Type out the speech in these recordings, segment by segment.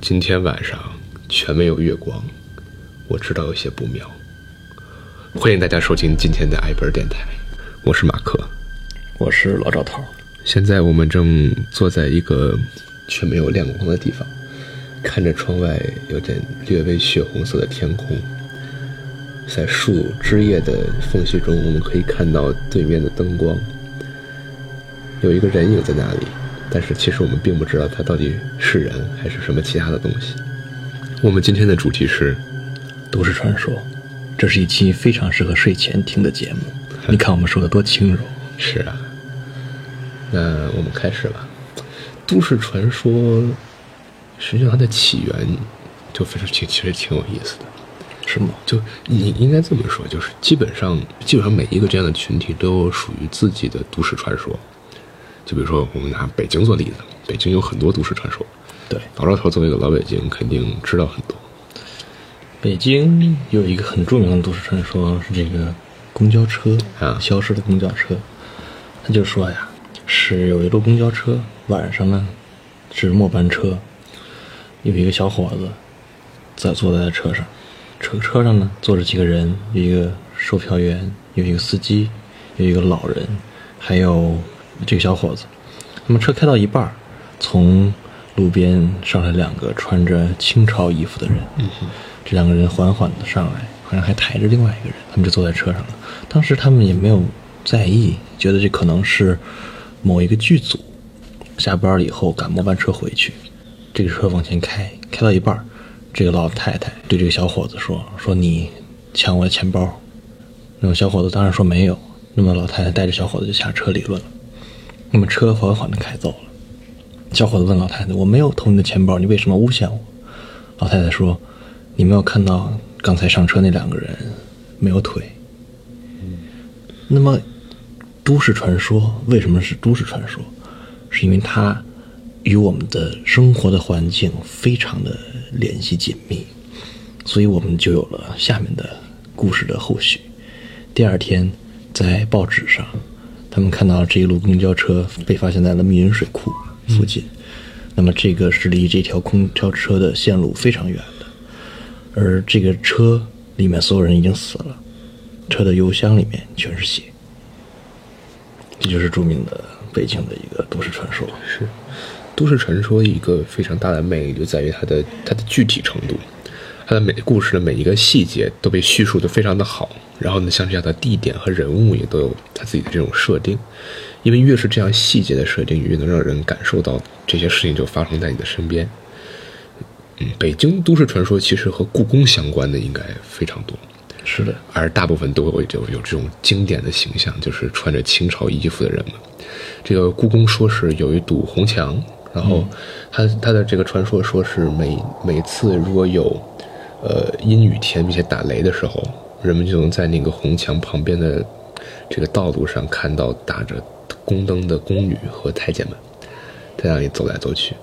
今天晚上全没有月光，我知道有些不妙。欢迎大家收听今天的艾本电台，我是马克，我是老赵头。现在我们正坐在一个却没有亮光的地方，看着窗外有点略微血红色的天空，在树枝叶的缝隙中，我们可以看到对面的灯光，有一个人影在那里。但是其实我们并不知道它到底是人还是什么其他的东西。我们今天的主题是都市传说，这是一期非常适合睡前听的节目。你看我们说的多轻柔。是啊，那我们开始吧。都市传说实际上它的起源就非常挺，其实挺有意思的，是吗？就你应该这么说，就是基本上基本上每一个这样的群体都有属于自己的都市传说。就比如说，我们拿北京做例子，北京有很多都市传说。对，老赵头作为一个老北京，肯定知道很多。北京有一个很著名的都市传说，是这个公交车啊，消失的公交车。他就说呀，是有一路公交车，晚上呢是末班车，有一个小伙子在坐在车上，车车上呢坐着几个人，有一个售票员，有一个司机，有一个老人，还有。这个小伙子，那么车开到一半从路边上来两个穿着清朝衣服的人。嗯这两个人缓缓的上来，好像还抬着另外一个人，他们就坐在车上了。当时他们也没有在意，觉得这可能是某一个剧组下班了以后赶末班车回去。这个车往前开，开到一半这个老太太对这个小伙子说：“说你抢我的钱包。”那么小伙子当然说没有。那么老太太带着小伙子就下车理论了。那么车缓缓的开走了。小伙子问老太太：“我没有偷你的钱包，你为什么诬陷我？”老太太说：“你没有看到刚才上车那两个人没有腿。”那么，都市传说为什么是都市传说？是因为它与我们的生活的环境非常的联系紧密，所以我们就有了下面的故事的后续。第二天，在报纸上。他们看到这一路公交车被发现在了密云水库附近，那么这个是离这条公交车的线路非常远的，而这个车里面所有人已经死了，车的油箱里面全是血，这就是著名的北京的一个都市传说。是，都市传说一个非常大的魅力就在于它的它的具体程度。它的每故事的每一个细节都被叙述的非常的好，然后呢，像这样的地点和人物也都有他自己的这种设定，因为越是这样细节的设定，越能让人感受到这些事情就发生在你的身边。嗯，北京都市传说其实和故宫相关的应该非常多，是的，而大部分都会就有这种经典的形象，就是穿着清朝衣服的人们。这个故宫说是有一堵红墙，然后他他的这个传说说是每每次如果有呃，阴雨天并且打雷的时候，人们就能在那个红墙旁边的这个道路上看到打着宫灯的宫女和太监们在那里走来走去。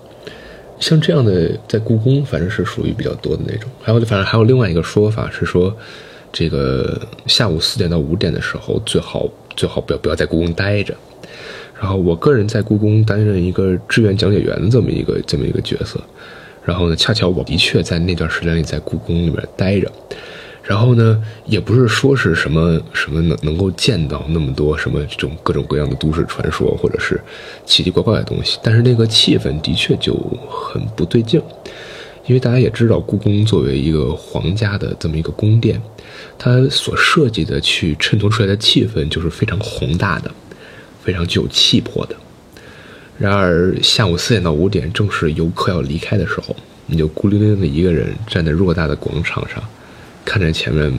像这样的，在故宫反正是属于比较多的那种。还有，反正还有另外一个说法是说，这个下午四点到五点的时候，最好最好不要不要在故宫待着。然后，我个人在故宫担任一个志愿讲解员的这么一个这么一个角色。然后呢，恰巧我的确在那段时间里在故宫里面待着，然后呢，也不是说是什么什么能能够见到那么多什么这种各种各样的都市传说或者是奇奇怪怪的东西，但是那个气氛的确就很不对劲，因为大家也知道，故宫作为一个皇家的这么一个宫殿，它所设计的去衬托出来的气氛就是非常宏大的，非常具有气魄的。然而下午四点到五点，正是游客要离开的时候，你就孤零零的一个人站在偌大的广场上，看着前面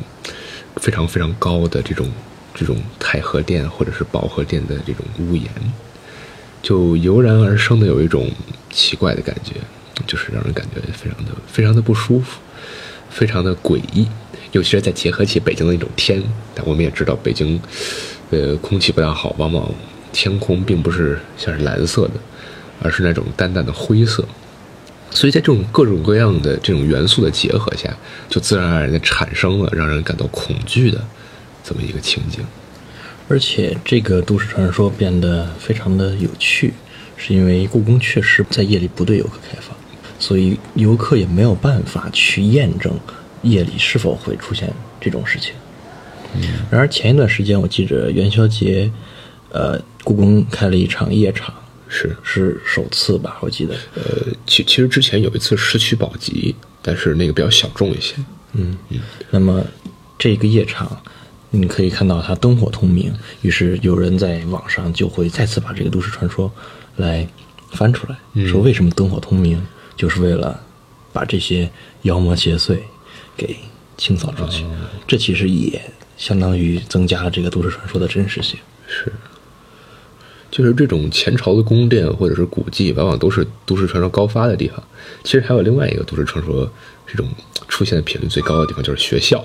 非常非常高的这种这种太和殿或者是保和殿的这种屋檐，就油然而生的有一种奇怪的感觉，就是让人感觉非常的非常的不舒服，非常的诡异。尤其是再结合起北京的那种天，但我们也知道北京，呃，空气不大好，往往。天空并不是像是蓝色的，而是那种淡淡的灰色，所以在这种各种各样的这种元素的结合下，就自然而然的产生了让人感到恐惧的这么一个情景。而且这个都市传说变得非常的有趣，是因为故宫确实在夜里不对游客开放。所以游客也没有办法去验证夜里是否会出现这种事情。然而前一段时间，我记着元宵节，呃，故宫开了一场夜场，是是首次吧？我记得，呃，其其实之前有一次市区保级，但是那个比较小众一些。嗯嗯。那么这个夜场，你可以看到它灯火通明，于是有人在网上就会再次把这个都市传说来翻出来，说为什么灯火通明，就是为了把这些妖魔邪祟给清扫出去。这其实也相当于增加了这个都市传说的真实性。是，就是这种前朝的宫殿或者是古迹，往往都是都市传说高发的地方。其实还有另外一个都市传说，这种出现的频率最高的地方就是学校，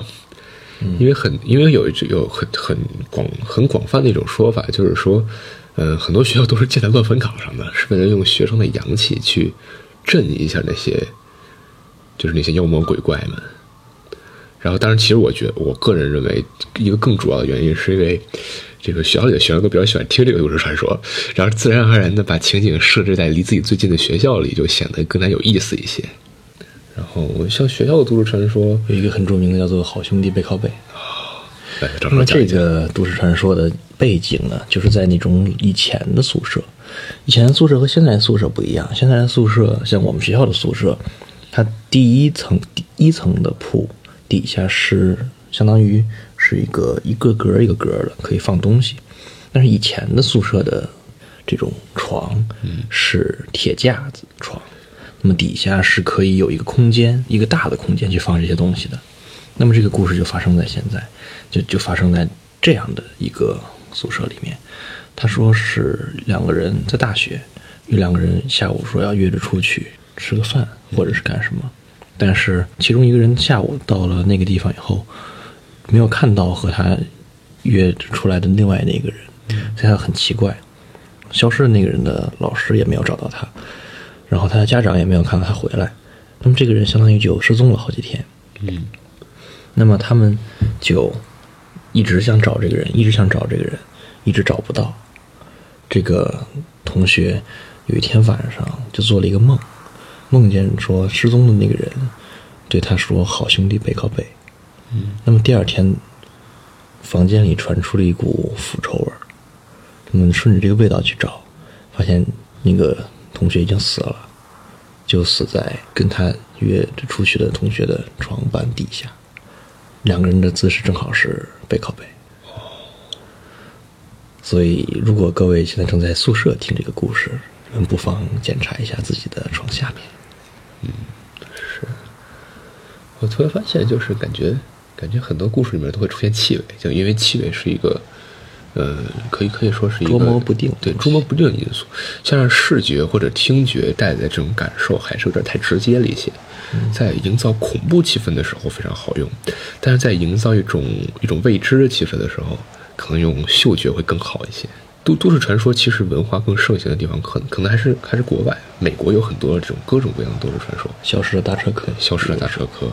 因为很因为有一有很很广很广泛的一种说法，就是说，呃，很多学校都是建在乱坟岗上的，是为了用学生的阳气去镇一下那些，就是那些妖魔鬼怪们。然后，当然，其实我觉得，我个人认为，一个更主要的原因是因为，这个学校里的学生都比较喜欢听这个都市传说，然后自然而然的把情景设置在离自己最近的学校里，就显得更加有意思一些。然后，像学校的都市传说有一个很著名的叫做“好兄弟背靠背”。来，正那么这。个都市传说的背景呢，就是在那种以前的宿舍，以前的宿舍和现在的宿舍不一样。现在的宿舍，像我们学校的宿舍，它第一层第一层的铺底下是相当于是一个一个格一个格的，可以放东西。但是以前的宿舍的这种床是铁架子床，那么底下是可以有一个空间，一个大的空间去放这些东西的。那么这个故事就发生在现在，就就发生在这样的一个宿舍里面。他说是两个人在大学，有两个人下午说要约着出去吃个饭或者是干什么，但是其中一个人下午到了那个地方以后，没有看到和他约出来的另外那个人，所以他很奇怪。消失的那个人的老师也没有找到他，然后他的家长也没有看到他回来。那么这个人相当于就失踪了好几天。嗯那么他们就一直想找这个人，一直想找这个人，一直找不到。这个同学有一天晚上就做了一个梦，梦见说失踪的那个人对他说：“好兄弟，背靠背。”那么第二天，房间里传出了一股腐臭味儿。他们顺着这个味道去找，发现那个同学已经死了，就死在跟他约着出去的同学的床板底下。两个人的姿势正好是背靠背。所以，如果各位现在正在宿舍听这个故事，你们不妨检查一下自己的床下面。嗯，是我突然发现，就是感觉感觉很多故事里面都会出现气味，就因为气味是一个，呃，可以可以说是一个捉摸不定对捉摸不定的因素。加上视觉或者听觉带来的这种感受，还是有点太直接了一些。在营造恐怖气氛的时候非常好用，但是在营造一种一种未知的气氛的时候，可能用嗅觉会更好一些。都都市传说其实文化更盛行的地方，可能可能还是还是国外。美国有很多这种各种各样的都市传说，消失的大车客，消失的大车科，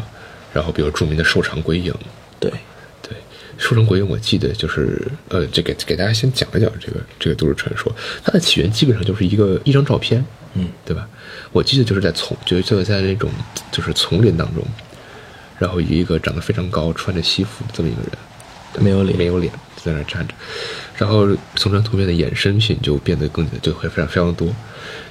然后比如著名的瘦长鬼影，对，对，瘦长鬼影我记得就是呃，这给给大家先讲一讲这个这个都市传说，它的起源基本上就是一个一张照片，嗯，对吧？我记得就是在丛，就就是在那种就是丛林当中，然后有一个长得非常高、穿着西服的这么一个人，没有脸。没有脸在那站着，然后从这图片的衍生品就变得更就会非常非常多，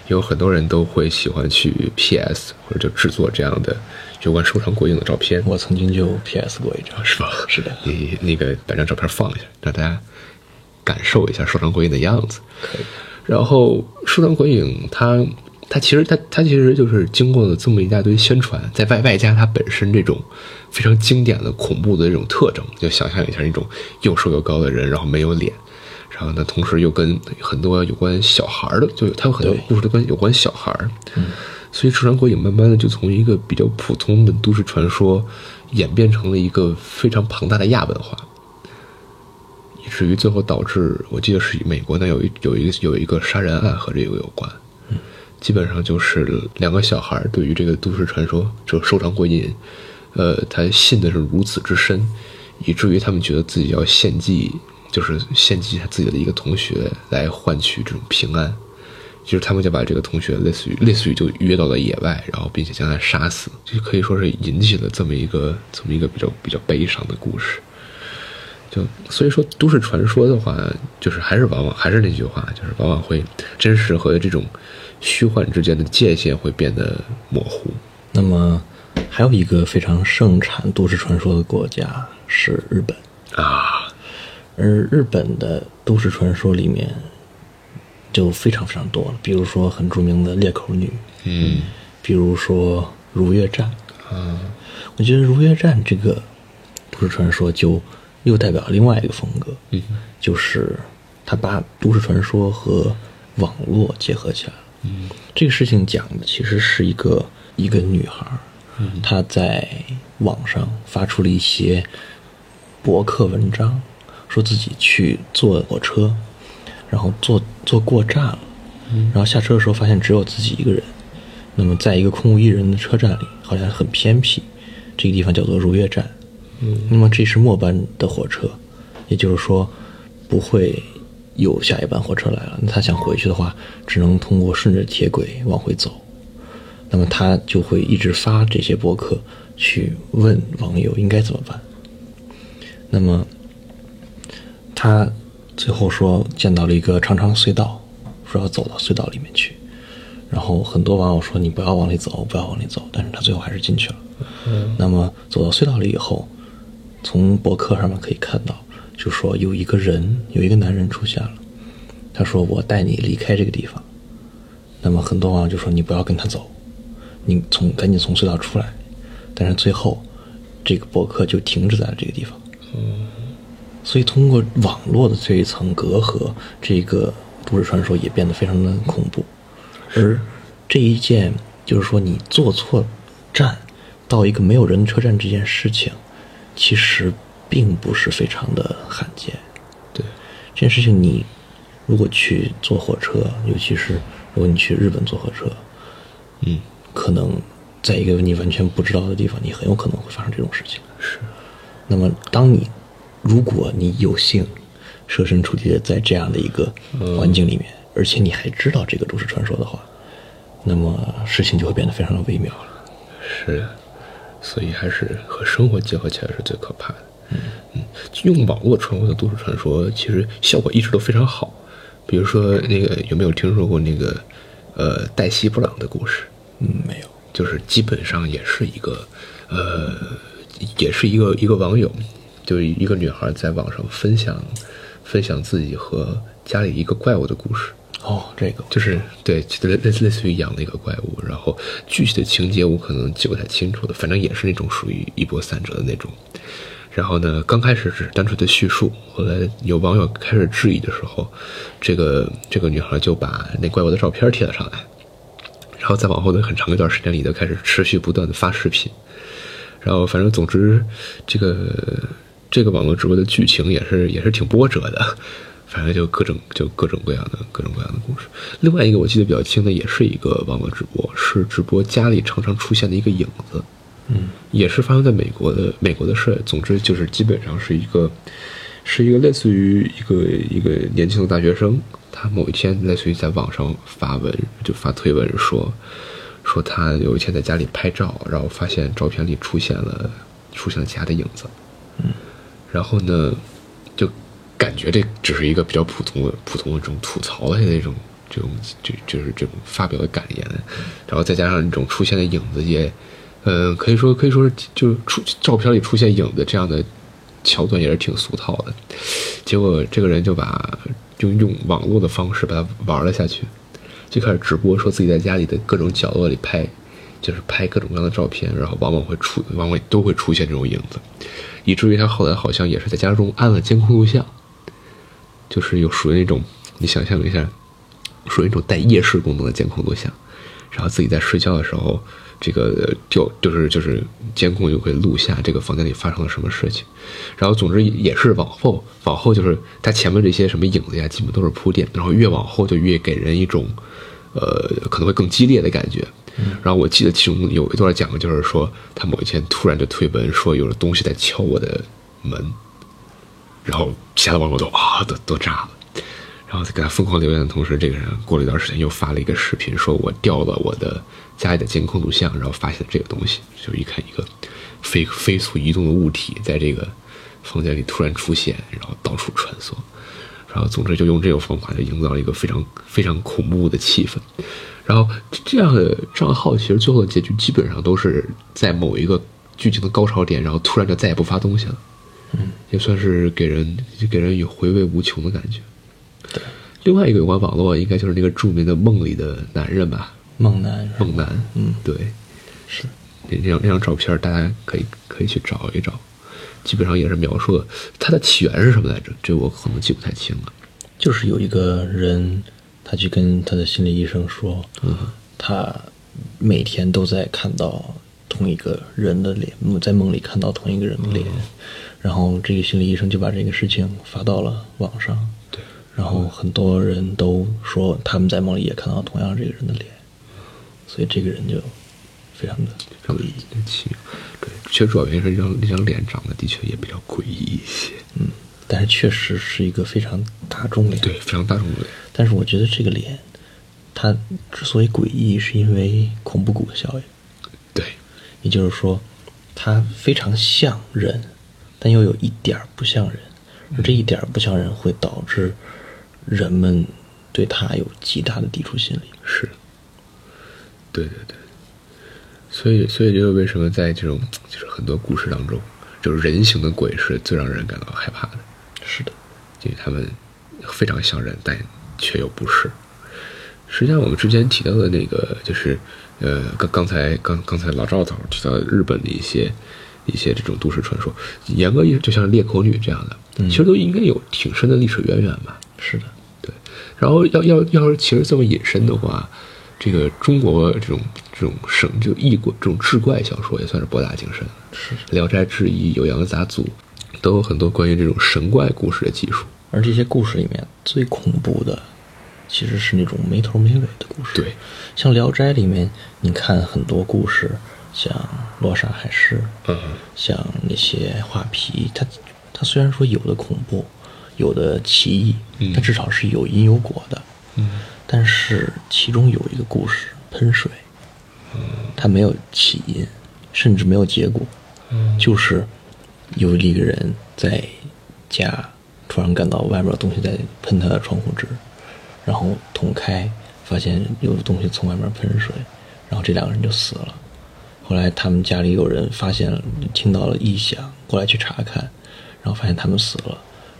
有很多人都会喜欢去 PS 或者就制作这样的有关收藏鬼影的照片，我曾经就 PS 过一张，是吧？是的。你那个把这张照片放一下，让大家感受一下收藏鬼影的样子。可以。然后收藏鬼影它它其实它它其实就是经过了这么一大堆宣传，在外外加它本身这种非常经典的恐怖的这种特征，就想象一下那种又瘦又高的人，然后没有脸，然后呢，同时又跟很多有关小孩儿的，就有它有很多故事都跟有关小孩儿，所以收藏鬼影慢慢的就从一个比较普通的都市传说，演变成了一个非常庞大的亚文化。以至于最后导致，我记得是美国那有一有一个有一个杀人案和这个有关，基本上就是两个小孩对于这个都市传说，这个收藏鬼影，呃，他信的是如此之深，以至于他们觉得自己要献祭，就是献祭他自己的一个同学来换取这种平安，其实他们就把这个同学类似于类似于就约到了野外，然后并且将他杀死，就可以说是引起了这么一个这么一个比较比较悲伤的故事。就所以说，都市传说的话，就是还是往往还是那句话，就是往往会真实和这种虚幻之间的界限会变得模糊。那么，还有一个非常盛产都市传说的国家是日本啊，而日本的都市传说里面就非常非常多了，比如说很著名的裂口女，嗯比如说如月战。啊，我觉得如月战这个都市传说就又代表另外一个风格，嗯就是他把都市传说和网络结合起来了。嗯这个事情讲的其实是一个一个女孩儿，嗯她在网上发出了一些博客文章，说自己去坐火车，然后坐坐过站了，然后下车的时候发现只有自己一个人。那么在一个空无一人的车站里，好像很偏僻，这个地方叫做如月站。嗯那么这是末班的火车，也就是说不会有下一班火车来了。那他想回去的话，只能通过顺着铁轨往回走。那么他就会一直发这些博客去问网友应该怎么办。那么他最后说见到了一个长长隧道，说要走到隧道里面去。然后很多网友说你不要往里走，不要往里走，但是他最后还是进去了。那么走到隧道里以后，从博客上面可以看到，就说有一个人，有一个男人出现了。他说：“我带你离开这个地方。”那么很多网友就说：“你不要跟他走，你从赶紧从隧道出来。”但是最后，这个博客就停止在了这个地方。所以通过网络的这一层隔阂，这个都市传说也变得非常的恐怖。而这一件就是说你坐错站到一个没有人的车站这件事情，其实并不是非常的罕见。对，这件事情你如果去坐火车，尤其是如果你去日本坐火车，嗯，可能在一个你完全不知道的地方，你很有可能会发生这种事情。是，那么，当你如果你有幸设身处地的在这样的一个环境里面，而且你还知道这个都市传说的话，那么事情就会变得非常的微妙了。是，所以还是和生活结合起来是最可怕的。嗯，用网络传播的都市传说，其实效果一直都非常好。比如说，那个有没有听说过那个呃黛西布朗的故事？嗯，没有。就是基本上也是一个，呃，也是一个一个网友，就是一个女孩在网上分享分享自己和家里一个怪物的故事。哦，这个就是对，类类类似于养了一个怪物，然后具体的情节我可能记不太清楚了，反正也是那种属于一波三折的那种。然后呢，刚开始只是单纯的叙述，后来有网友开始质疑的时候，这个这个女孩就把那怪物的照片贴了上来，然后再往后的很长一段时间里，就开始持续不断的发视频。然后反正总之，这个这个网络直播的剧情也是 也是挺波折的。反正就各种就各种各样的各种各样的故事。另外一个我记得比较清的，也是一个网络直播，是直播家里常常出现的一个影子，嗯，也是发生在美国的美国的事。总之就是基本上是一个是一个类似于一个一个年轻的大学生，他某一天类似于在网上发文就发推文说说他有一天在家里拍照，然后发现照片里出现了出现了其他的影子，嗯，然后呢就。感觉这只是一个比较普通的、普通的这种吐槽类的那种、这种就就是这种发表的感言，然后再加上这种出现的影子也，嗯、可以说可以说是就出照片里出现影子这样的桥段也是挺俗套的。结果这个人就把就用网络的方式把它玩了下去，就开始直播说自己在家里的各种角落里拍，就是拍各种各样的照片，然后往往会出，往往都会出现这种影子，以至于他后来好像也是在家中安了监控录像。就是有属于那种，你想象一下，属于那种带夜视功能的监控录像，然后自己在睡觉的时候，这个就就是就是监控就会录下这个房间里发生了什么事情，然后总之也是往后往后就是它前面这些什么影子呀，基本都是铺垫，然后越往后就越给人一种，呃，可能会更激烈的感觉。然后我记得其中有一段讲的就是说，他某一天突然就推门说有了东西在敲我的门。然后其他的网友都啊，都都炸了。然后在给他疯狂留言的同时，这个人过了一段时间又发了一个视频，说我调了我的家里的监控录像，然后发现这个东西，就是一看一个飞飞速移动的物体在这个房间里突然出现，然后到处穿梭，然后总之就用这个方法就营造了一个非常非常恐怖的气氛。然后这样的账号其实最后的结局基本上都是在某一个剧情的高潮点，然后突然就再也不发东西了。嗯，也算是给人给人有回味无穷的感觉。对，另外一个有关网络，应该就是那个著名的梦里的男人吧，梦男梦男。嗯对，是那那张那张照片，大家可以可以去找一找，基本上也是描述了它的起源是什么来着？这我可能记不太清了。就是有一个人，他去跟他的心理医生说，嗯。他每天都在看到同一个人的脸，在梦里看到同一个人的脸，然后这个心理医生就把这个事情发到了网上，对，然后很多人都说他们在梦里也看到同样这个人的脸，所以这个人就非常的诡异。奇。对，其实主要原因是这张这张脸长得的确也比较诡异一些。嗯，但是确实是一个非常大众脸。对，非常大众脸。但是我觉得这个脸，它之所以诡异，是因为恐怖谷的效应。对，也就是说，它非常像人，但又有一点不像人，而这一点不像人会导致人们对它有极大的抵触心理。是，对对对，所以所以这就是为什么在这种 就是很多故事当中，就是人形的鬼是最让人感到害怕的，是的，因为他们非常像人，但却又不是。实际上，我们之前提到的那个，就是呃，刚刚才刚刚才老赵头提到日本的一些一些这种都市传说，严格意义就像裂口女这样的，其实都应该有挺深的历史渊源吧。是的，对，然后要要要是其实这么引申的话，这个中国这种这种神就异怪这种志怪小说也算是博大精深，是。《聊斋志异》《酉阳杂族》都有很多关于这种神怪故事的技术。而这些故事里面最恐怖的，其实是那种没头没尾的故事。对，像《聊斋》里面，你看很多故事，像罗刹海市，嗯，像那些画皮，它它虽然说有的恐怖，有的奇异，嗯它至少是有因有果的。嗯，但是其中有一个故事喷水，它没有起因，甚至没有结果，就是有一个人在家突然感到外面有东西在喷他的窗户纸，然后捅开，发现有东西从外面喷水，然后这两个人就死了。后来他们家里有人发现了，听到了异响，过来去查看，然后发现他们死了。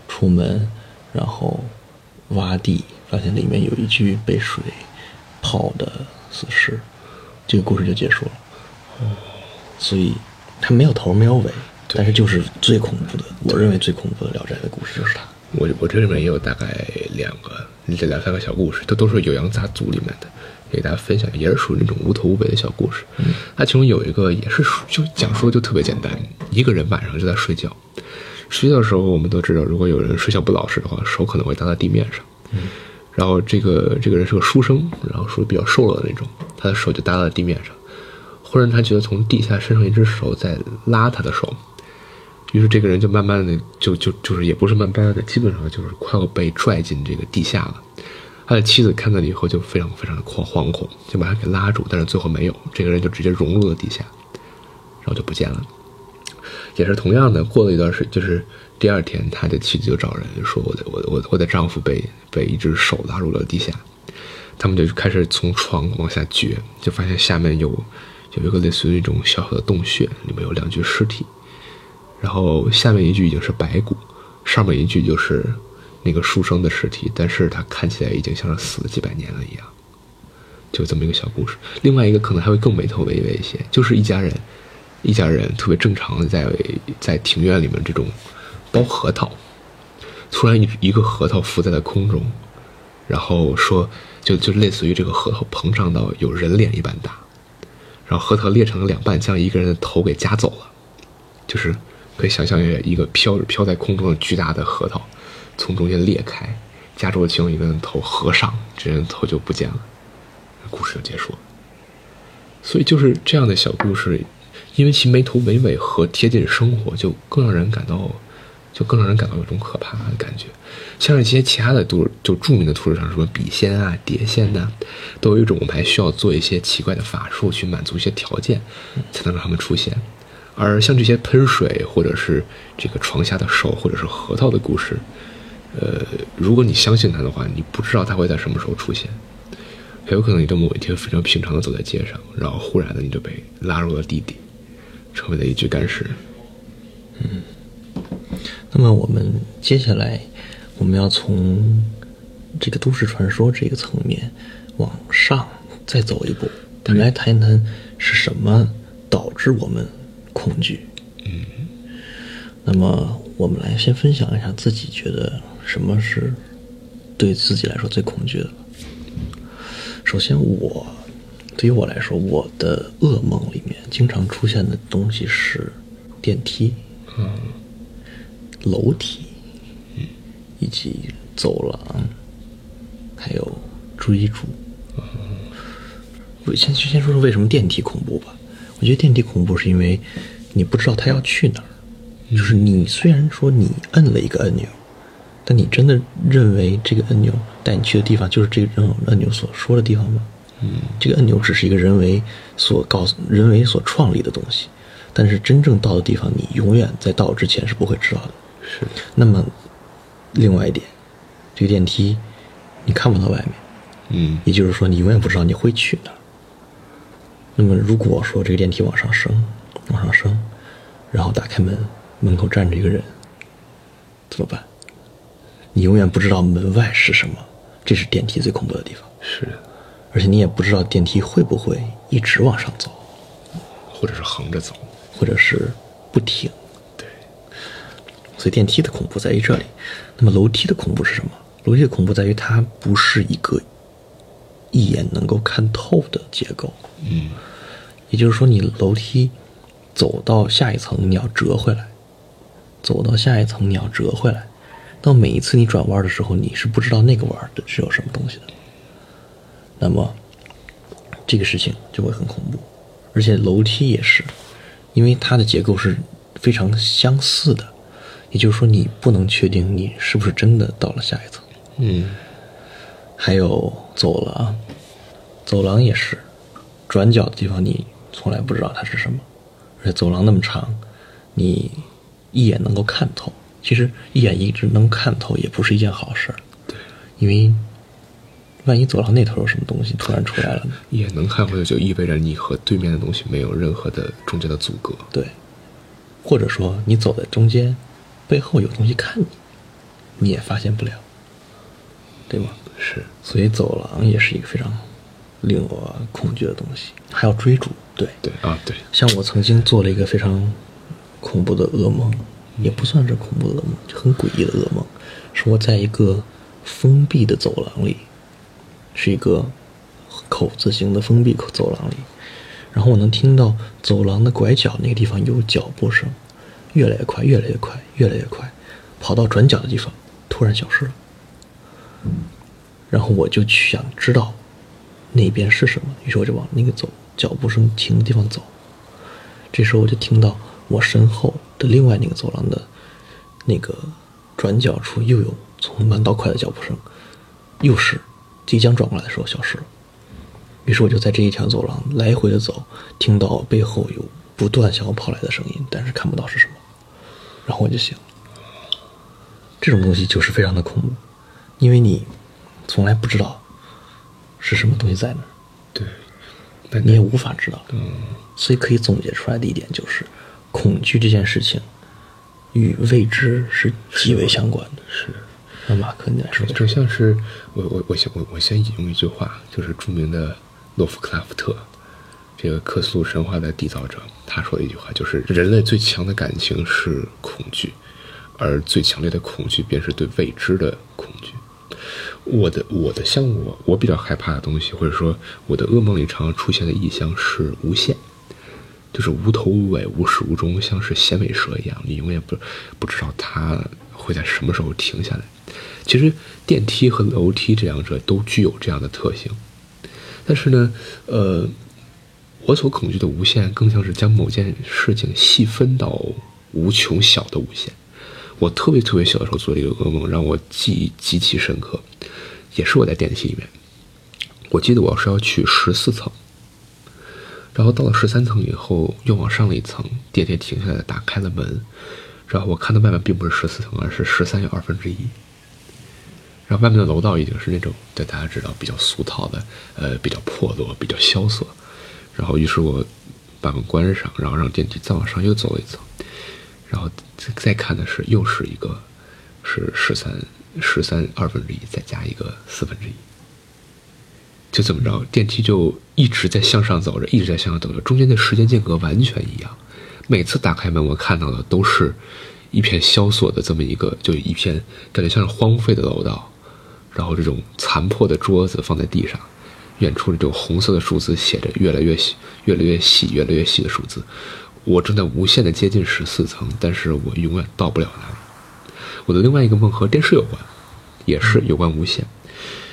出门，然后挖地，发现里面有一具被水泡的死尸，这个故事就结束了。所以它没有头没有尾，但是就是最恐怖的，我认为最恐怖的《聊斋》的故事就是它。我我这里面也有大概两个这两三个小故事，都都是《酉阳杂族》里面的，给大家分享，也是属于那种无头无尾的小故事。它其中有一个也是属就讲述的就特别简单，一个人晚上就在睡觉，睡觉的时候我们都知道，如果有人睡觉不老实的话，手可能会搭在地面上。然后这个这个人是个书生，然后属于比较瘦弱的那种，他的手就搭在地面上。忽然他觉得从地下伸上一只手在拉他的手，于是这个人就慢慢的就就就是也不是慢慢的，基本上就是快要被拽进这个地下了。他的妻子看到了以后就非常非常的惶惶恐，就把他给拉住，但是最后没有，这个人就直接融入了地下，然后就不见了。也是同样的，过了一段时，就是第二天，他的妻子就找人说：“我的我我我的丈夫被被一只手拉入了地下。”他们就开始从床往下掘，就发现下面有有一个类似于一种小小的洞穴，里面有两具尸体，然后下面一具已经是白骨，上面一具就是那个书生的尸体，但是他看起来已经像是死了几百年了一样。就这么一个小故事。另外一个可能还会更没头没尾一些，就是一家人，一家人特别正常的在在庭院里面这种剥核桃，突然一一个核桃浮在了空中，然后说就就类似于这个核桃膨胀到有人脸一般大，然后核桃裂成了两半，将一个人的头给夹走了，就是可以想象一个飘飘在空中的巨大的核桃从中间裂开，夹住了其中一个人的头，合上，这人头就不见了。故事就结束了。所以就是这样的小故事，因为其没头没尾和贴近生活，就更让人感到就更让人感到有种可怕的感觉。像一些其他的都就著名的图纸上，什么笔仙啊、碟仙呐、都有一种我们还需要做一些奇怪的法术去满足一些条件，才能让他们出现。而像这些喷水，或者是这个床下的手，或者是核桃的故事，呃，如果你相信它的话，你不知道它会在什么时候出现。很有可能你的某一天非常平常的走在街上，然后忽然的你就被拉入了地底，成为了一具干尸。嗯那么我们接下来我们要从这个都市传说这个层面往上再走一步，我们来谈一谈是什么导致我们恐惧。嗯，那么我们来先分享一下自己觉得什么是对自己来说最恐惧的吧。首先我，对于我来说，我的噩梦里面经常出现的东西是电梯。楼梯，以及走廊，还有追逐。我先先说说为什么电梯恐怖吧。我觉得电梯恐怖是因为你不知道它要去哪儿，就是你虽然说你摁了一个按钮，但你真的认为这个按钮带你去的地方就是这个按钮所说的地方吗？嗯，这个按钮只是一个人为所告诉、人为所创立的东西，但是真正到的地方，你永远在到之前是不会知道的。是，那么，另外一点，这个电梯你看不到外面，嗯也就是说你永远不知道你会去哪儿。那么如果说这个电梯往上升，往上升，然后打开门，门口站着一个人，怎么办？你永远不知道门外是什么，这是电梯最恐怖的地方。是，而且你也不知道电梯会不会一直往上走，或者是横着走。或者是不停。对，所以电梯的恐怖在于这里。那么楼梯的恐怖是什么？楼梯的恐怖在于它不是一个一眼能够看透的结构。嗯也就是说，你楼梯走到下一层，你要折回来；走到下一层，你要折回来。到每一次你转弯的时候，你是不知道那个弯的是有什么东西的。那么，这个事情就会很恐怖。而且楼梯也是，因为它的结构是非常相似的，也就是说，你不能确定你是不是真的到了下一层。嗯还有走廊，走廊也是，转角的地方你从来不知道它是什么，而且走廊那么长，你一眼能够看透。其实一眼一直能看透也不是一件好事儿，对，因为万一走廊那头有什么东西突然出来了呢？一眼能看回去，就意味着你和对面的东西没有任何的中间的阻隔。对，或者说你走在中间，背后有东西看你，你也发现不了，对吗？是，所以走廊也是一个非常令我恐惧的东西。还要追逐，对，对啊，对，像我曾经做了一个非常恐怖的噩梦，也不算是恐怖的噩梦，就很诡异的噩梦，是我在一个封闭的走廊里，是一个口字形的封闭口走廊里，然后我能听到走廊的拐角那个地方有脚步声，越来越快，越来越快，越来越快，跑到转角的地方突然消失了。然后我就去想知道那边是什么，于是我就往那个走脚步声停的地方走。这时候我就听到我身后的另外那个走廊的那个转角处又有从慢到快的脚步声，又是即将转过来的时候消失了。于是我就在这一条走廊来回的走，听到背后有不断向我跑来的声音，但是看不到是什么。然后我就醒了。这种东西就是非常的恐怖，因为你从来不知道是什么东西在那儿，对，但你也无法知道。嗯所以可以总结出来的一点就是，恐惧这件事情与未知是极为相关的。是。那马克，你来说说。就像是我我我先我我先引用一句话，就是著名的洛夫克拉夫特，这个克苏鲁神话的缔造者，他说的一句话，就是人类最强的感情是恐惧，而最强烈的恐惧便是对未知的恐惧。我的我的像我我比较害怕的东西，或者说我的噩梦里常常出现的意象是无限，就是无头无尾、无始无终，像是衔尾蛇一样，你永远不不知道它会在什么时候停下来。其实电梯和楼梯这两者都具有这样的特性，但是呢，呃，我所恐惧的无限更像是将某件事情细分到无穷小的无限。我特别特别小的时候做了一个噩梦，让我记忆极其深刻，也是我在电梯里面。我记得我是要去十四层，然后到了十三层以后又往上了一层，电梯停下来，打开了门，然后我看到外面并不是十四层，而是十三又二分之一。然后外面的楼道已经是那种，对大家知道比较俗套的，呃，比较破落，比较萧瑟。然后于是我把门关上，然后让电梯再往上又走一层，然后再看的是又是一个是十三十三二分之一，再加一个四分之一。就这么着，电梯就一直在向上走着，一直在向上走着，中间的时间间隔完全一样。每次打开门，我看到的都是一片萧索的这么一个，就一片感觉像是荒废的楼道。然后这种残破的桌子放在地上，远处的这种红色的数字写着越来越细、越来越细、越来越细的数字。我正在无限的接近十四层，但是我永远到不了那里。我的另外一个梦和电视有关，也是有关无限。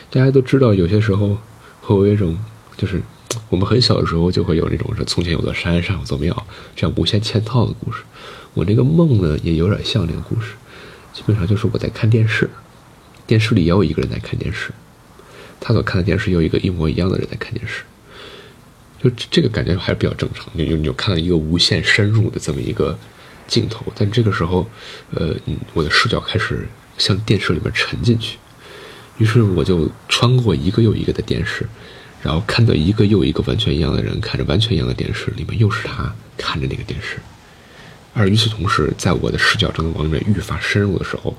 大家都知道，有些时候会有一种，就是我们很小的时候就会有那种说从前有座山上有座庙这样无限嵌套的故事。我这个梦呢，也有点像这个故事，基本上就是我在看电视。电视里也有一个人在看电视，他所看的电视有一个一模一样的人在看电视，就这个感觉还是比较正常。你就你就看到一个无限深入的这么一个镜头，但这个时候，呃，我的视角开始向电视里面沉进去，于是我就穿过一个又一个的电视，然后看到一个又一个完全一样的人看着完全一样的电视，里面又是他看着那个电视，而与此同时，在我的视角正在往里面愈发深入的时候。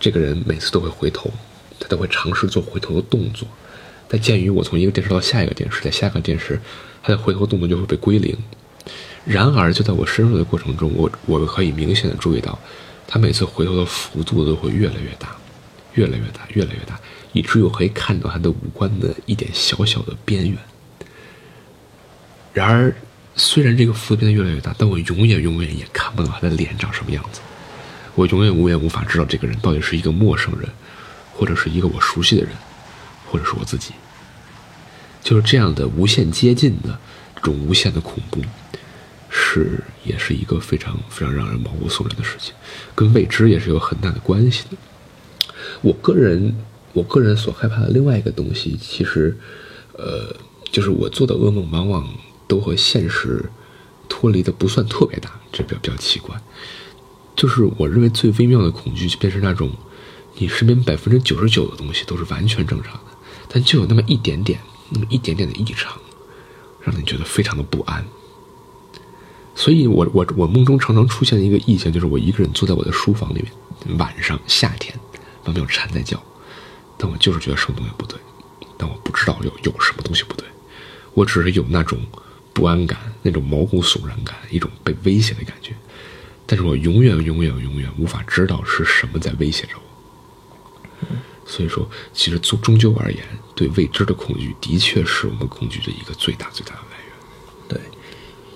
这个人每次都会回头，他都会尝试做回头的动作，但鉴于我从一个电视到下一个电视，在下一个电视，他的回头动作就会被归零。然而，就在我深入的过程中，我我可以明显的注意到，他每次回头的幅度都会越来越大，越来越大，越来越大，以至于我可以看到他的五官的一点小小的边缘。然而，虽然这个幅度变得越来越大，但我永远永远也看不到他的脸长什么样子。我永远永远无法知道这个人到底是一个陌生人，或者是一个我熟悉的人，或者是我自己。就是这样的无限接近的这种无限的恐怖，是也是一个非常非常让人毛骨悚然的事情，跟未知也是有很大的关系的。我个人我个人所害怕的另外一个东西，其实，呃，就是我做的噩梦往往都和现实脱离的不算特别大，这比较比较奇怪。就是我认为最微妙的恐惧，就变成那种，你身边百分之九十九的东西都是完全正常的，但就有那么一点点，那么一点点的异常，让你觉得非常的不安。所以我我我梦中常常出现一个意象，就是我一个人坐在我的书房里面，晚上夏天，外面有蝉在叫，但我就是觉得什么东西不对，但我不知道有有什么东西不对，我只是有那种不安感，那种毛骨悚然感，一种被威胁的感觉。但是我永远、永远、永远无法知道是什么在威胁着我。所以说，其实终终究而言，对未知的恐惧的确是我们恐惧的一个最大、最大的来源。对，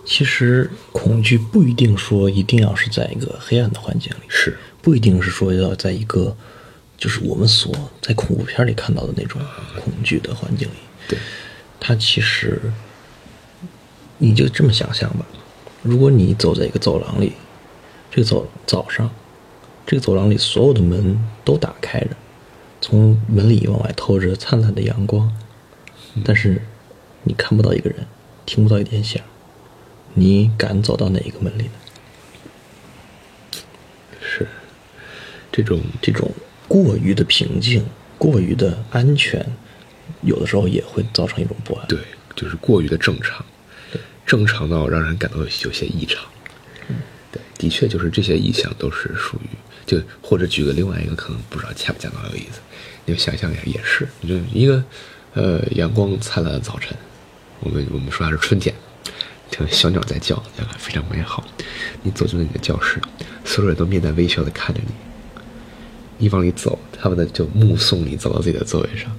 其实恐惧不一定说一定要是在一个黑暗的环境里，是不一定是说要在一个就是我们所在恐怖片里看到的那种恐惧的环境里。对，它其实你就这么想象吧，如果你走在一个走廊里。这个走早上，这个走廊里所有的门都打开着，从门里往外透着灿烂的阳光，但是你看不到一个人，听不到一点响，你敢走到哪一个门里呢？是这种这种过于的平静，过于的安全，有的时候也会造成一种不安。对，就是过于的正常，正常到让人感到有些异常。对，的确就是这些意象都是属于，就或者举个另外一个可能不知道恰不恰当的例子，你就想象一下，也是，就一个，呃，阳光灿烂的早晨，我们我们说它是春天，听小鸟在叫，非常美好。你走进了你的教室，所有人都面带微笑的看着你，你往里走，他们呢就目送你走到自己的座位上，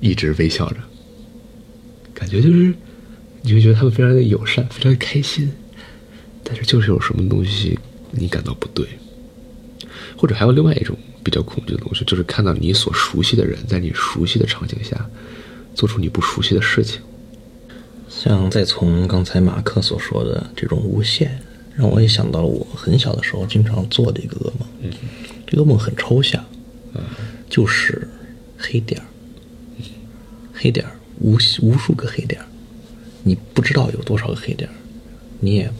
一直微笑着，感觉就是，你会觉得他们非常的友善，非常的开心。但是就是有什么东西你感到不对，或者还有另外一种比较恐惧的东西，就是看到你所熟悉的人在你熟悉的场景下做出你不熟悉的事情。像再从刚才马克所说的这种无限，让我也想到了我很小的时候经常做的一个噩梦。嗯，这个梦很抽象，就是黑点儿，黑点儿无无数个黑点儿，你不知道有多少个黑点儿，你也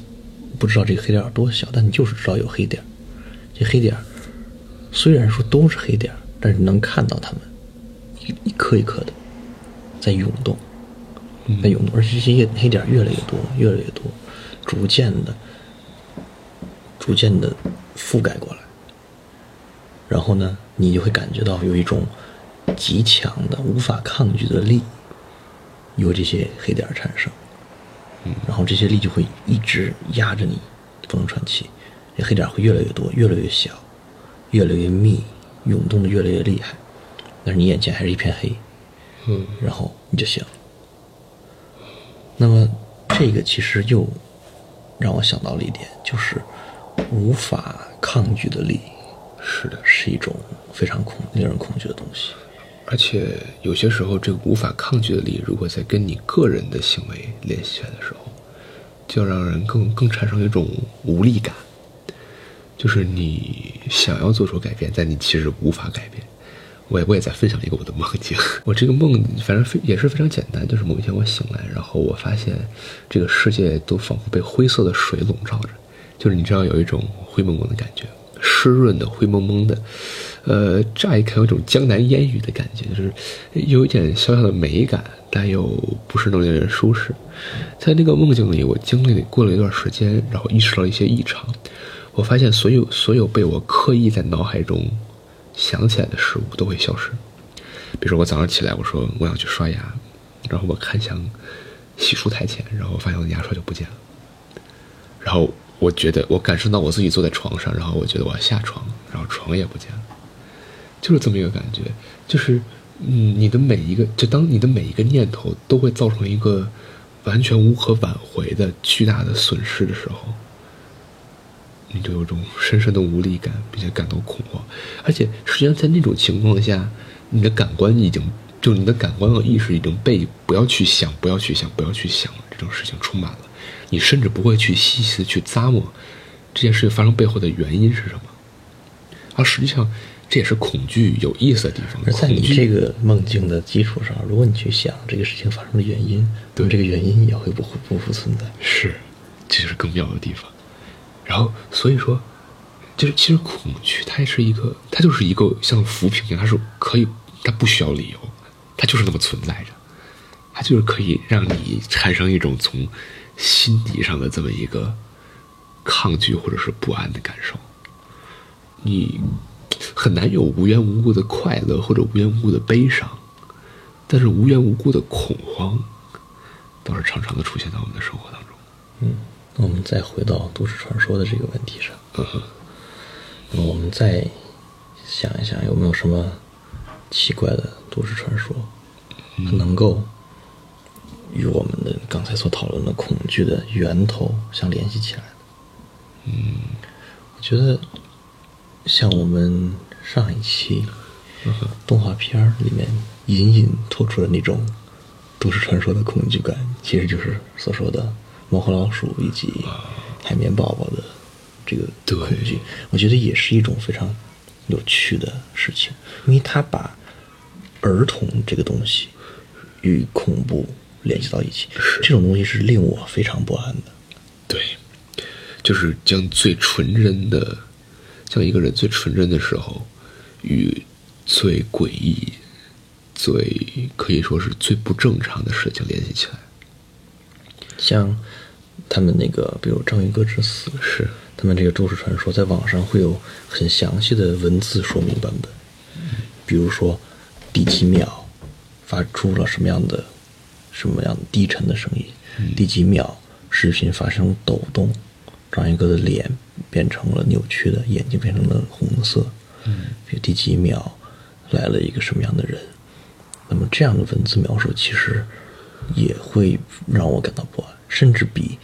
不知道这个黑点儿有多小，但你就是知道有黑点儿。这黑点儿虽然说都是黑点儿，但是能看到它们一一颗一颗的在涌动。在涌动，而且这些黑点越来越多，越来越多，逐渐的、逐渐的覆盖过来。然后呢，你就会感觉到有一种极强的、无法抗拒的力由这些黑点产生。然后这些力就会一直压着你，不能喘气。这黑点会越来越多，越来越小，越来越密，涌动的越来越厉害。但是你眼前还是一片黑。嗯，然后你就醒了。那么，这个其实又让我想到了一点，就是无法抗拒的力，是的，是一种非常恐、令人恐惧的东西。而且有些时候，这个无法抗拒的力，如果在跟你个人的行为联系起来的时候，就让人更更产生一种无力感，就是你想要做出改变，但你其实无法改变。我也我也在分享一个我的梦境，我这个梦反正非也是非常简单，就是某一天我醒来，然后我发现这个世界都仿佛被灰色的水笼罩着，就是你知道有一种灰蒙蒙的感觉，湿润的灰蒙蒙的，呃，乍一看有一种江南烟雨的感觉，就是有一点小小的美感，但又不是那么令人舒适。在那个梦境里，我经历过了一段时间，然后意识到一些异常，我发现所有所有被我刻意在脑海中。想起来的事物都会消失，比如说我早上起来，我说我想去刷牙，然后我看向洗漱台前，然后发现我的牙刷就不见了。然后我觉得我感受到我自己坐在床上，然后我觉得我要下床，然后床也不见了，就是这么一个感觉。就是嗯，你的每一个，就当你的每一个念头都会造成一个完全无可挽回的巨大的损失的时候。你就有种深深的无力感，并且感到恐慌，而且实际上在那种情况下，你的感官已经，就你的感官和意识已经被不要去想、不要去想、不要去想了这种事情充满了，你甚至不会去细细的去咂摸这件事情发生背后的原因是什么，而实际上这也是恐惧有意思的地方。而在你这个梦境的基础上，如果你去想这个事情发生的原因，对这个原因也会不会不复存在。是，这就是更妙的地方。然后，所以说，就是其实恐惧它也是一个，它就是一个像浮萍一样，它是可以，它不需要理由，它就是那么存在着，它就是可以让你产生一种从心底上的这么一个抗拒或者是不安的感受。你很难有无缘无故的快乐或者无缘无故的悲伤，但是无缘无故的恐慌倒是常常的出现在我们的生活当中。嗯。我们再回到都市传说的这个问题上，那我们再想一想，有没有什么奇怪的都市传说，能够与我们的刚才所讨论的恐惧的源头相联系起来？嗯，我觉得像我们上一期动画片里面隐隐透出的那种都市传说的恐惧感，其实就是所说的。猫和老鼠以及海绵宝宝的这个恐惧，我觉得也是一种非常有趣的事情，因为他把儿童这个东西与恐怖联系到一起，这种东西是令我非常不安的。对，就是将最纯真的，将一个人最纯真的时候与最诡异、最可以说是最不正常的事情联系起来。像他们那个，比如章鱼哥之死，是他们这个都市传说，在网上会有很详细的文字说明版本。比如说，第几秒发出了什么样的、什么样的低沉的声音？第几秒视频发生抖动，章鱼哥的脸变成了扭曲的，眼睛变成了红色。嗯，比如第几秒来了一个什么样的人？那么这样的文字描述，其实。也会让我感到不安，甚至比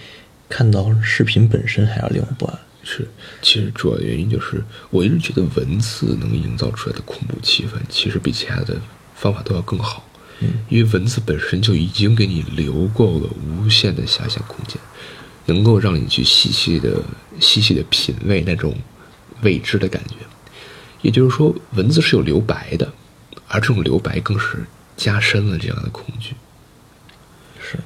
看到视频本身还要令我不安。是，其实主要原因就是，我一直觉得文字能营造出来的恐怖气氛，其实比其他的方法都要更好。嗯，因为文字本身就已经给你留够了无限的遐想空间。能够让你去细细的、细细的品味那种未知的感觉。也就是说，文字是有留白的，而这种留白更是加深了这样的恐惧。是，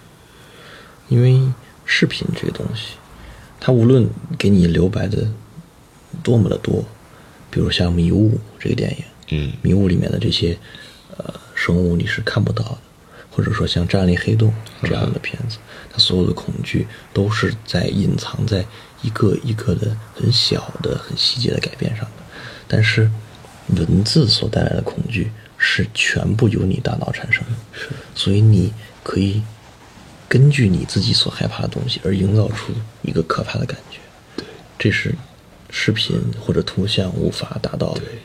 因为视频这个东西，它无论给你留白的多么的多，比如像《迷雾》这个电影，嗯，《迷雾》里面的这些呃生物你是看不到的，或者说像《战栗黑洞》这样的片子，它所有的恐惧都是在隐藏在一个一个的很小的、很细节的改变上的。但是文字所带来的恐惧是全部由你大脑产生的，是。所以你可以根据你自己所害怕的东西而营造出一个可怕的感觉。对，这是视频或者图像无法达到的。对，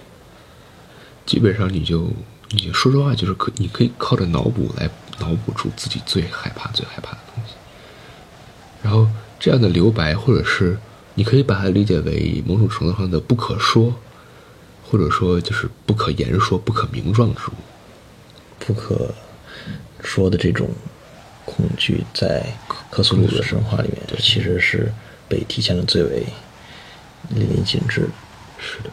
基本上你就你说实话，就是可你可以靠着脑补来脑补出自己最害怕、最害怕的东西。然后这样的留白，或者是你可以把它理解为某种程度上的不可说，或者说就是不可言说、不可名状之物。不可说的这种恐惧，在克苏鲁的神话里面，其实是被体现的最为淋漓尽致。是的，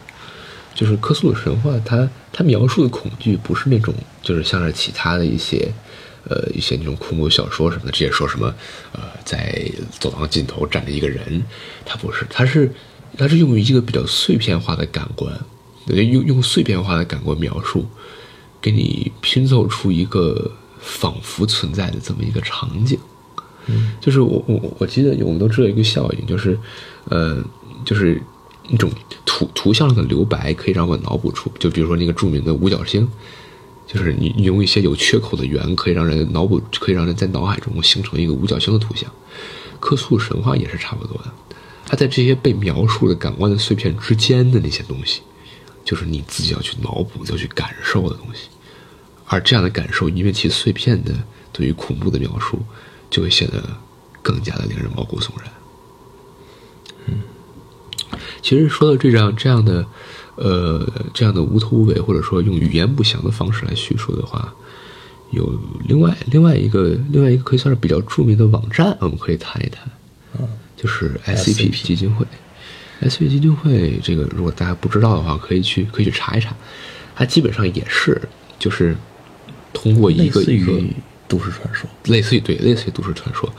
就是克苏鲁神话，它它描述的恐惧不是那种，就是像是其他的一些，呃，一些那种恐怖小说什么的，直接说什么，呃，在走廊尽头站着一个人，它不是，它是它是用于一个比较碎片化的感官，用用碎片化的感官描述，给你拼凑出一个仿佛存在的这么一个场景。嗯，就是我我我记得我们都知道一个效应，就是，呃，就是一种图图像上的留白，可以让我脑补出，就比如说那个著名的五角星，就是你你用一些有缺口的圆，可以让人脑补，可以让人在脑海中形成一个五角星的图像。克苏鲁神话也是差不多的，它在这些被描述的感官的碎片之间的那些东西，就是你自己要去脑补、要去感受的东西。而这样的感受，因为其碎片的对于恐怖的描述，就会显得更加的令人毛骨悚然。嗯，其实说到这样这样的，呃，这样的无头无尾，或者说用语言不详的方式来叙述的话，有另外另外一个另外一个可以算是比较著名的网站，我们可以谈一谈，就是 SCP 基金会。SCP 基金会这个，如果大家不知道的话，可以去可以去查一查。它基本上也是就是通过一个一个都市传说。类似于对，类似于都市传说，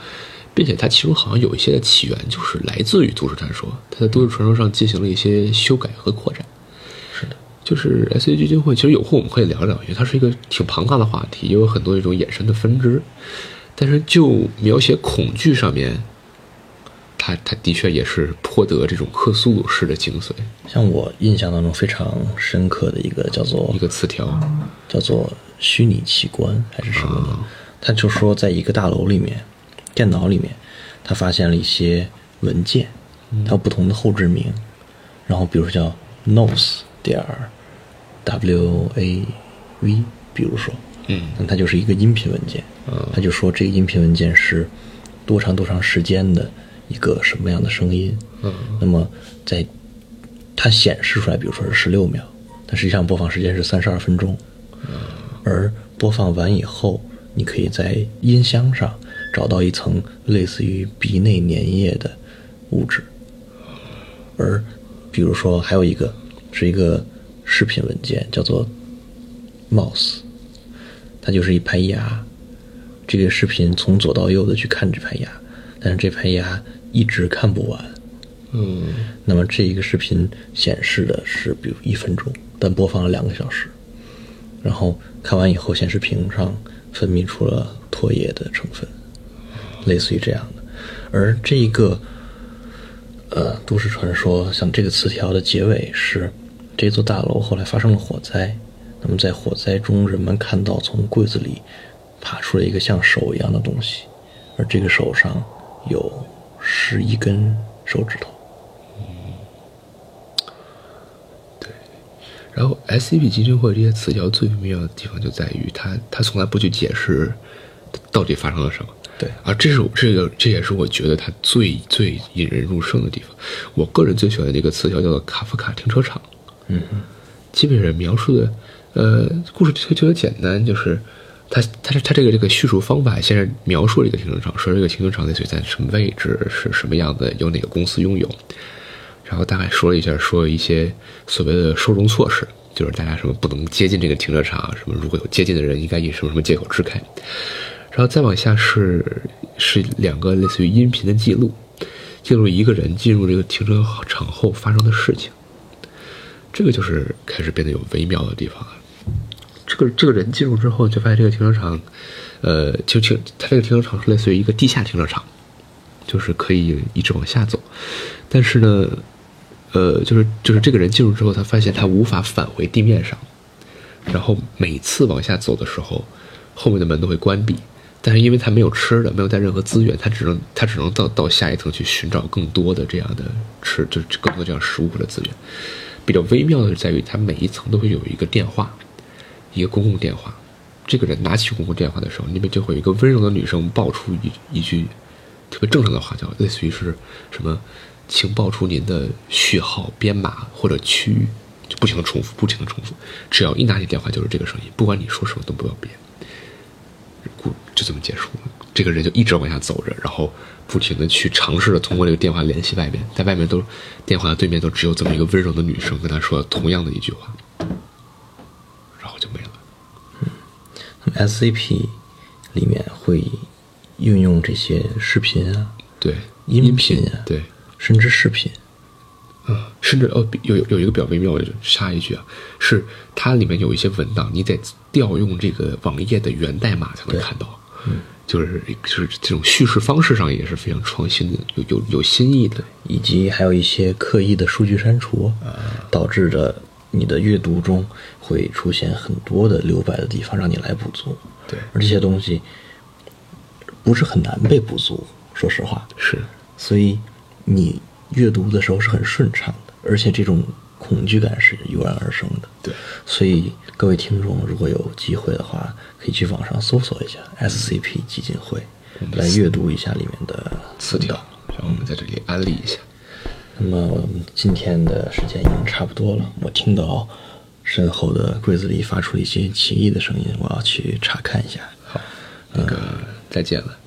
并且它其中好像有一些的起源就是来自于都市传说，它在都市传说上进行了一些修改和扩展。是的，就是 S A 基金会，其实有空我们可以聊聊，因为它是一个挺庞大的话题，也有很多这种衍生的分支。但是就描写恐惧上面，它它的确也是颇得这种克苏鲁式的精髓。像我印象当中非常深刻的一个叫做一个词条，叫做虚拟器官还是什么的，他就说在一个大楼里面，电脑里面，他发现了一些文件，它有不同的后置名，然后比如说叫 nose 点儿 w a v，比如说，嗯。那它就是一个音频文件，他就说这个音频文件是多长多长时间的一个什么样的声音，嗯。那么在它显示出来，比如说是十六秒，但实际上播放时间是三十二分钟。而播放完以后，你可以在音箱上找到一层类似于鼻内粘液的物质。而比如说还有一个是一个视频文件，叫做 mouse，它就是一排牙。这个视频从左到右的去看这排牙，但是这排牙一直看不完。嗯那么这一个视频显示的是比如一分钟，但播放了两个小时，然后看完以后，显示屏上分泌出了唾液的成分，类似于这样的。而这一个呃都市传说，像这个词条的结尾是这座大楼后来发生了火灾，那么在火灾中，人们看到从柜子里爬出了一个像手一样的东西，而这个手上有十一根手指头。然后 SCP 基金会这些词条最微妙的地方就在于它，它从来不去解释到底发生了什么。对啊这是我这个这也是我觉得它最最引人入胜的地方。我个人最喜欢的一个词条叫做卡夫卡停车场。嗯哼。基本上描述的，呃，故事特特别简单，就是他他是他这个这个叙述方法，先是描述了一个停车场，说这个停车场类似于在什么位置，是什么样的，由哪个公司拥有，然后大概说了一下，说一些所谓的收容措施，就是大家什么不能接近这个停车场，什么如果有接近的人，应该以什么什么借口支开。然后再往下是是两个类似于音频的记录，记录一个人进入这个停车场后发生的事情。这个就是开始变得有微妙的地方了。这个这个人进入之后，就发现这个停车场，呃，就停他这个停车场是类似于一个地下停车场，就是可以一直往下走。但是呢，呃，就是就是这个人进入之后，他发现他无法返回地面上，然后每次往下走的时候，后面的门都会关闭。但是因为他没有吃的，没有带任何资源，他只能他只能到到下一层去寻找更多的这样的吃，就是更多这样食物或者资源。比较微妙的是在于，他每一层都会有一个电话，一个公共电话。这个人拿起公共电话的时候，那边就会有一个温柔的女生报出一一句特别正常的话，叫类似于是什么，请报出您的序号、编码或者区域，就不停的重复，不停的重复。只要一拿起电话就是这个声音，不管你说什么都不要变。故就这么结束了。这个人就一直往下走着，然后不停的去尝试着通过这个电话联系外面，在外面都电话的对面都只有这么一个温柔的女生跟他说同样的一句话，然后就没了。那么 SCP 里面会运用这些视频啊，对，音频啊，对，甚至视频。啊，甚至哦，有有有一个比较微妙的，插一句啊，是它里面有一些文档，你得调用这个网页的源代码才能看到，嗯，就是就是这种叙事方式上也是非常创新的，有有有新意的，以及还有一些刻意的数据删除，导致着你的阅读中会出现很多的留白的地方，让你来补足。对而这些东西不是很难被补足，说实话。是所以你阅读的时候是很顺畅的，而且这种恐惧感是油然而生的。对，所以各位听众如果有机会的话，可以去网上搜索一下 SCP 基金会，来阅读一下里面的词条，然后我们在这里安利一下。那么我们今天的时间已经差不多了，我听到身后的柜子里发出一些奇异的声音，我要去查看一下。好，那个再见了。